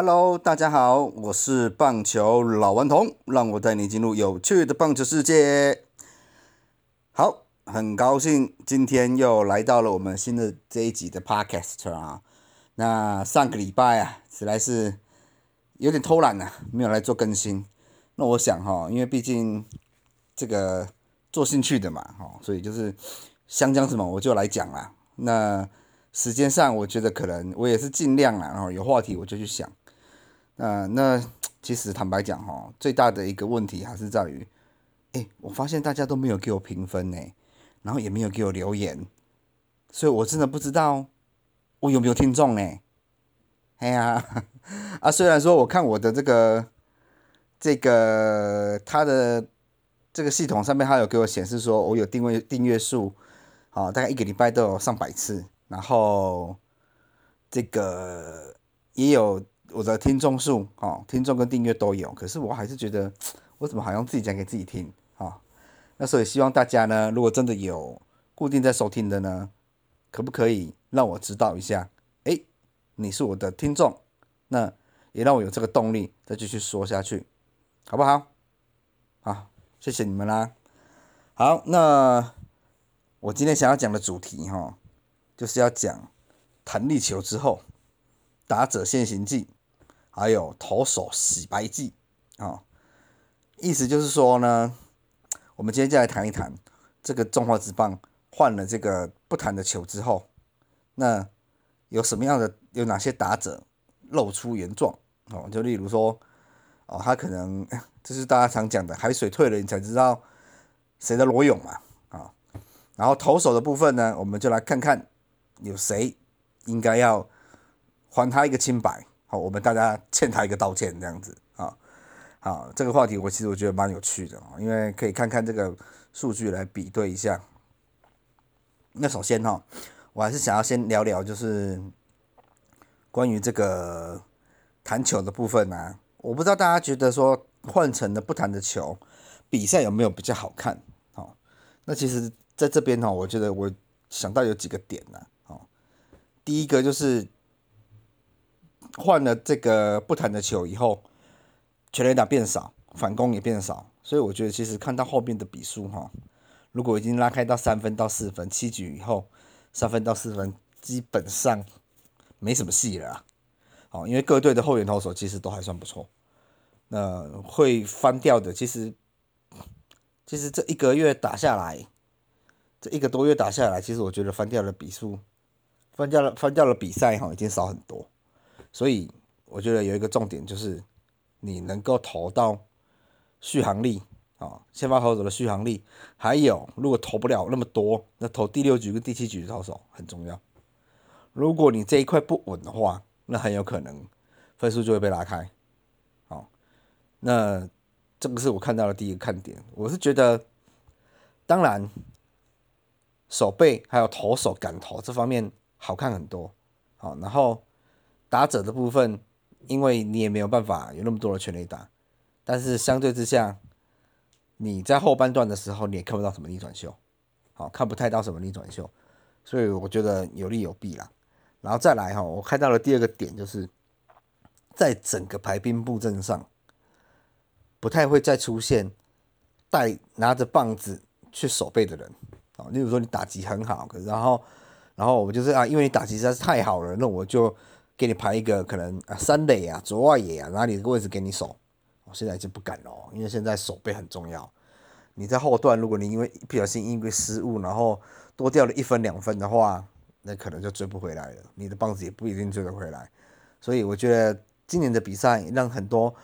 Hello，大家好，我是棒球老顽童，让我带你进入有趣的棒球世界。好，很高兴今天又来到了我们新的这一集的 Podcast 啊。那上个礼拜啊，实在是有点偷懒啊，没有来做更新。那我想哈，因为毕竟这个做兴趣的嘛，哈，所以就是想讲什么我就来讲啦。那时间上，我觉得可能我也是尽量啦，然后有话题我就去想。那那其实坦白讲哈，最大的一个问题还是在于，哎，我发现大家都没有给我评分呢，然后也没有给我留言，所以我真的不知道我有没有听众呢？哎呀，啊，虽然说我看我的这个这个他的这个系统上面，他有给我显示说我有订阅订阅数，好，大概一个礼拜都有上百次。然后，这个也有我的听众数，哦，听众跟订阅都有。可是我还是觉得，我怎么好像自己讲给自己听，啊？那所以希望大家呢，如果真的有固定在收听的呢，可不可以让我知道一下？哎，你是我的听众，那也让我有这个动力再继续说下去，好不好？好，谢谢你们啦。好，那我今天想要讲的主题，哈。就是要讲弹力球之后打者现行记，还有投手洗白记啊。意思就是说呢，我们今天就来谈一谈这个中华职棒换了这个不弹的球之后，那有什么样的有哪些打者露出原状哦？就例如说哦，他可能 这是大家常讲的海水退了，你才知道谁的裸泳嘛啊。然后投手的部分呢，我们就来看看。有谁应该要还他一个清白？好，我们大家欠他一个道歉，这样子啊。好，这个话题我其实我觉得蛮有趣的因为可以看看这个数据来比对一下。那首先哈，我还是想要先聊聊，就是关于这个弹球的部分啊。我不知道大家觉得说换成了不弹的球，比赛有没有比较好看？好，那其实在这边哈，我觉得我想到有几个点呢。第一个就是换了这个不弹的球以后，全垒打变少，反攻也变少，所以我觉得其实看到后面的比数哈，如果已经拉开到三分到四分，七局以后三分到四分基本上没什么戏了，好，因为各队的后援投手其实都还算不错，那会翻掉的，其实其实这一个月打下来，这一个多月打下来，其实我觉得翻掉的比数。翻掉了，翻掉了比赛哈，已经少很多，所以我觉得有一个重点就是，你能够投到续航力啊，先发投手的续航力，还有如果投不了那么多，那投第六局跟第七局的投手很重要。如果你这一块不稳的话，那很有可能分数就会被拉开。好，那这个是我看到的第一个看点。我是觉得，当然手背还有投手敢投这方面。好看很多，好，然后打者的部分，因为你也没有办法有那么多的全力打，但是相对之下，你在后半段的时候，你也看不到什么逆转秀，好看不太到什么逆转秀，所以我觉得有利有弊啦。然后再来哈，我看到了第二个点就是，在整个排兵布阵上，不太会再出现带拿着棒子去守备的人，啊，例如说你打击很好，可是然后。然后我就是啊，因为你打击实在是太好了，那我就给你排一个可能啊三垒啊、左外野啊哪里的位置给你守。我现在就不敢了，因为现在守备很重要。你在后段，如果你因为不小心因为失误，然后多掉了一分两分的话，那可能就追不回来了。你的棒子也不一定追得回来。所以我觉得今年的比赛让很多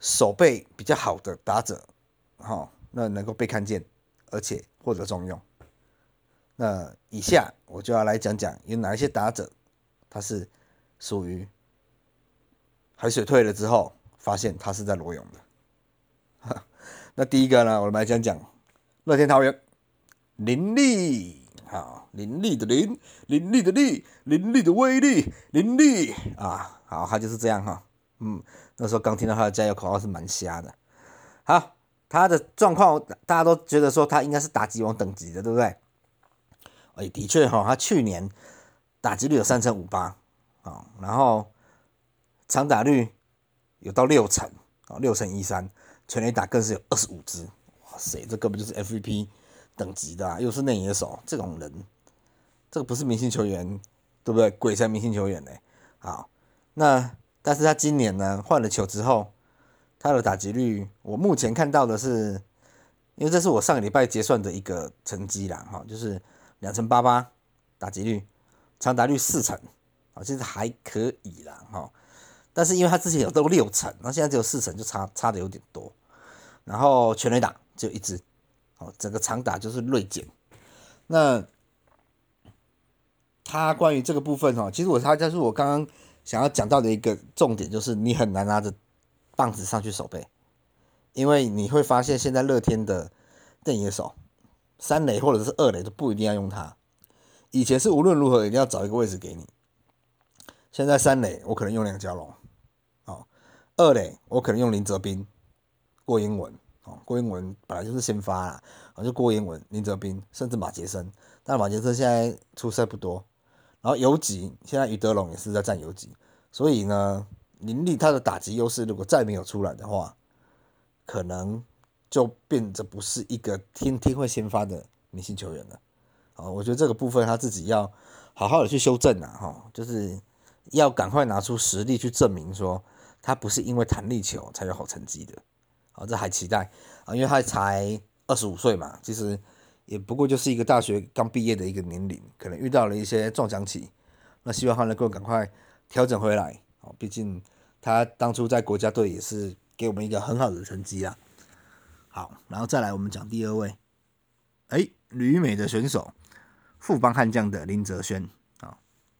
守备比较好的打者，哈，那能够被看见，而且获得重用。那以下我就要来讲讲有哪一些打者，他是属于海水退了之后，发现他是在裸泳的。那第一个呢，我们来讲讲乐天桃园林立，好，林立的林，林立的立，林立的威力，林立啊，好，他就是这样哈。嗯，那时候刚听到他的加油口号是蛮瞎的。好，他的状况大家都觉得说他应该是打击王等级的，对不对？哎，的确哈，他去年打击率有三成五八啊，然后长打率有到六成啊，六成一三，全垒打更是有二十五支，哇塞，这根本就是 MVP 等级的，又是内野手，这种人，这个不是明星球员，对不对？鬼才明星球员呢。好，那但是他今年呢换了球之后，他的打击率，我目前看到的是，因为这是我上个礼拜结算的一个成绩啦，哈，就是两成八八打击率，长打率四成，啊，其实还可以啦，哈。但是因为他之前有都六成，那现在只有四成，就差差的有点多。然后全垒打只有一支，哦，整个长打就是锐减。那他关于这个部分哈，其实我他就是我刚刚想要讲到的一个重点，就是你很难拿着棒子上去守备，因为你会发现现在乐天的电野手三垒或者是二垒都不一定要用他，以前是无论如何一定要找一个位置给你，现在三垒我可能用梁家龙，哦，二垒我可能用林哲斌、郭英文，哦，郭英文本来就是先发啦，哦，就郭英文、林哲斌，甚至马杰森，但马杰森现在出赛不多。然后游击现在于德龙也是在占游击，所以呢，林立他的打击优势如果再没有出来的话，可能就变得不是一个天天会先发的明星球员了。啊，我觉得这个部分他自己要好好的去修正啊，哈，就是要赶快拿出实力去证明说他不是因为弹力球才有好成绩的。好，这还期待啊，因为他才二十五岁嘛，其实。也不过就是一个大学刚毕业的一个年龄，可能遇到了一些撞墙期，那希望他能够赶快调整回来。哦，毕竟他当初在国家队也是给我们一个很好的成绩啊。好，然后再来我们讲第二位，哎，旅美的选手富邦悍将的林哲轩，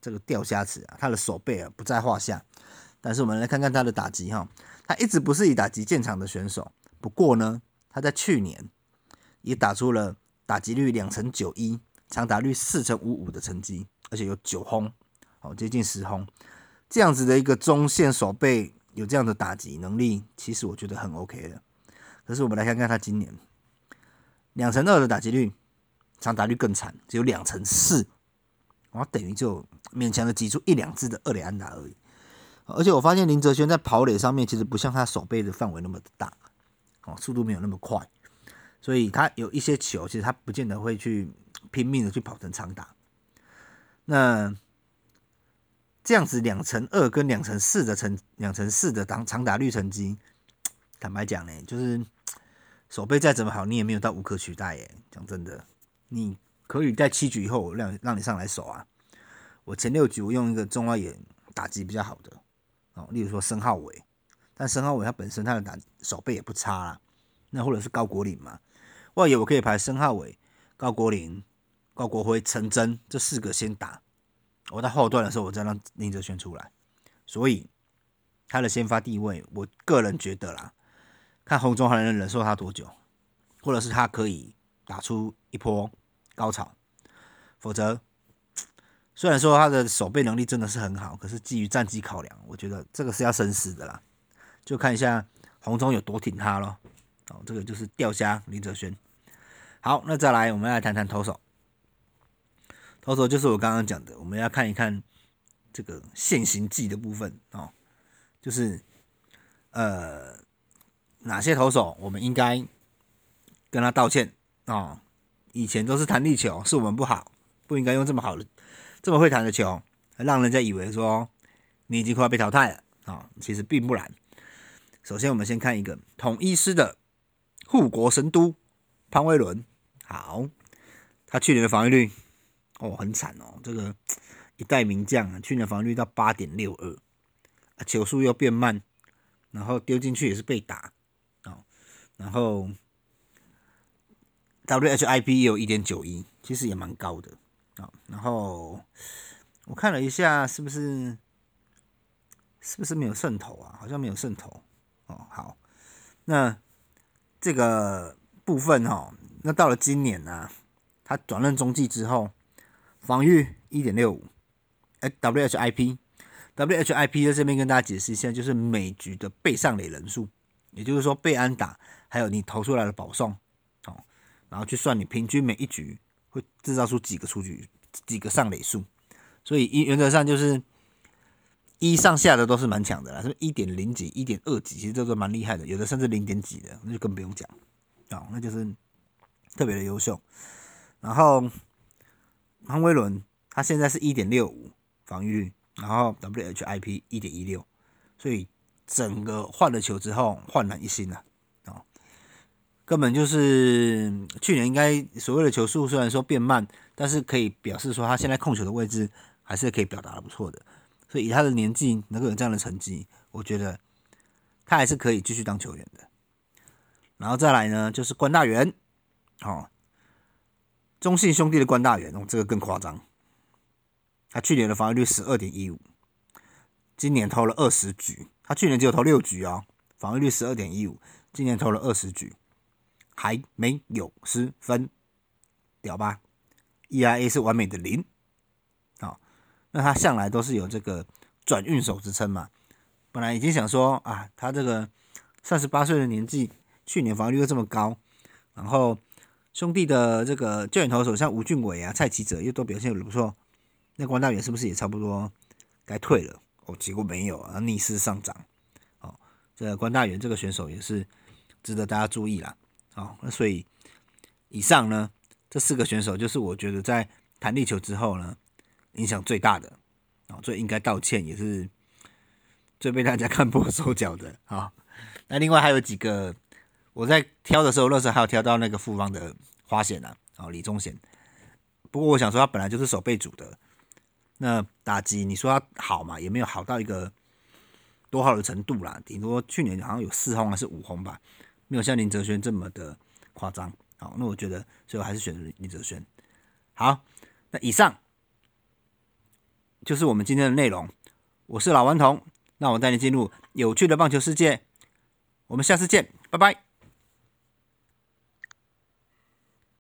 这个钓虾子啊，他的手背啊不在话下。但是我们来看看他的打击哈，他一直不是以打击见长的选手，不过呢，他在去年也打出了。打击率两成九一，长打率四成五五的成绩，而且有九轰，哦接近十轰，这样子的一个中线守备有这样的打击能力，其实我觉得很 OK 的。可是我们来看看他今年两成二的打击率，长打率更惨，只有两成四，我等于就勉强的挤出一两支的二垒安打而已。而且我发现林哲轩在跑垒上面其实不像他手背的范围那么大，哦，速度没有那么快。所以他有一些球，其实他不见得会去拼命的去跑成长打。那这样子两乘二跟两乘四的成两乘四的长长打率成绩，坦白讲呢，就是手背再怎么好，你也没有到无可取代耶。讲真的，你可以在七局以后让让你上来守啊。我前六局我用一个中外野打击比较好的哦，例如说申浩伟，但申浩伟他本身他的打手背也不差啦。那或者是高国林嘛。外野我可以排申浩伟、高国林、高国辉、陈真这四个先打，我在后段的时候我再让林哲轩出来，所以他的先发地位，我个人觉得啦，看红中还能忍受他多久，或者是他可以打出一波高潮，否则 虽然说他的守备能力真的是很好，可是基于战绩考量，我觉得这个是要生死的啦，就看一下红中有多挺他咯。哦，这个就是钓虾林哲轩。好，那再来，我们来谈谈投手。投手就是我刚刚讲的，我们要看一看这个现行技的部分哦，就是呃哪些投手我们应该跟他道歉哦。以前都是弹力球，是我们不好，不应该用这么好的、这么会弹的球，让人家以为说你已经快要被淘汰了啊。其实并不然。首先，我们先看一个统一师的护国神都潘威伦。好，他去年的防御率哦很惨哦，这个一代名将啊，去年防御率到八点六二，啊球速又变慢，然后丢进去也是被打哦，然后 WHIP 也有一点九一，其实也蛮高的啊，然后我看了一下，是不是是不是没有渗透啊？好像没有渗透哦。好，那这个部分哈。那到了今年呢，他转任中继之后，防御一点六五，哎，WHIP，WHIP 在这边跟大家解释一下，就是每局的被上垒人数，也就是说被安打，还有你投出来的保送，然后去算你平均每一局会制造出几个出局，几个上垒数，所以一原则上就是一上下的都是蛮强的啦，是一点零几、一点二几，其实这都蛮厉害的，有的甚至零点几的，那就更不用讲。啊，那就是特别的优秀。然后潘威伦他现在是一点六五防御率，然后 WHIP 一点一六，所以整个换了球之后焕然一新了啊，根本就是去年应该所谓的球速虽然说变慢，但是可以表示说他现在控球的位置还是可以表达的不错的。所以以他的年纪能够有这样的成绩，我觉得他还是可以继续当球员的。然后再来呢，就是关大元，哦，中信兄弟的关大元，哦，这个更夸张。他去年的防御率十二点一五，今年投了二十局，他去年只有投六局啊，防御率十二点一五，今年投了二十局，还没有失分，屌吧？EIA 是完美的零。那他向来都是有这个转运手之称嘛，本来已经想说啊，他这个三十八岁的年纪，去年防御率又这么高，然后兄弟的这个救援投手像吴俊伟啊、蔡奇哲又都表现的不错，那关大元是不是也差不多该退了？哦，结果没有啊，逆势上涨。哦，这关大元这个选手也是值得大家注意啦。哦，那所以以上呢，这四个选手就是我觉得在弹力球之后呢。影响最大的啊，最应该道歉，也是最被大家 看破手脚的啊。那另外还有几个，我在挑的时候，那时候还有挑到那个复方的花显啊，哦，李宗贤。不过我想说，他本来就是守备组的，那打击你说他好嘛，也没有好到一个多好的程度啦。顶多去年好像有四轰还是五轰吧，没有像林哲轩这么的夸张。好，那我觉得，所以我还是选择林哲轩。好，那以上。就是我们今天的内容。我是老顽童，那我带你进入有趣的棒球世界。我们下次见，拜拜。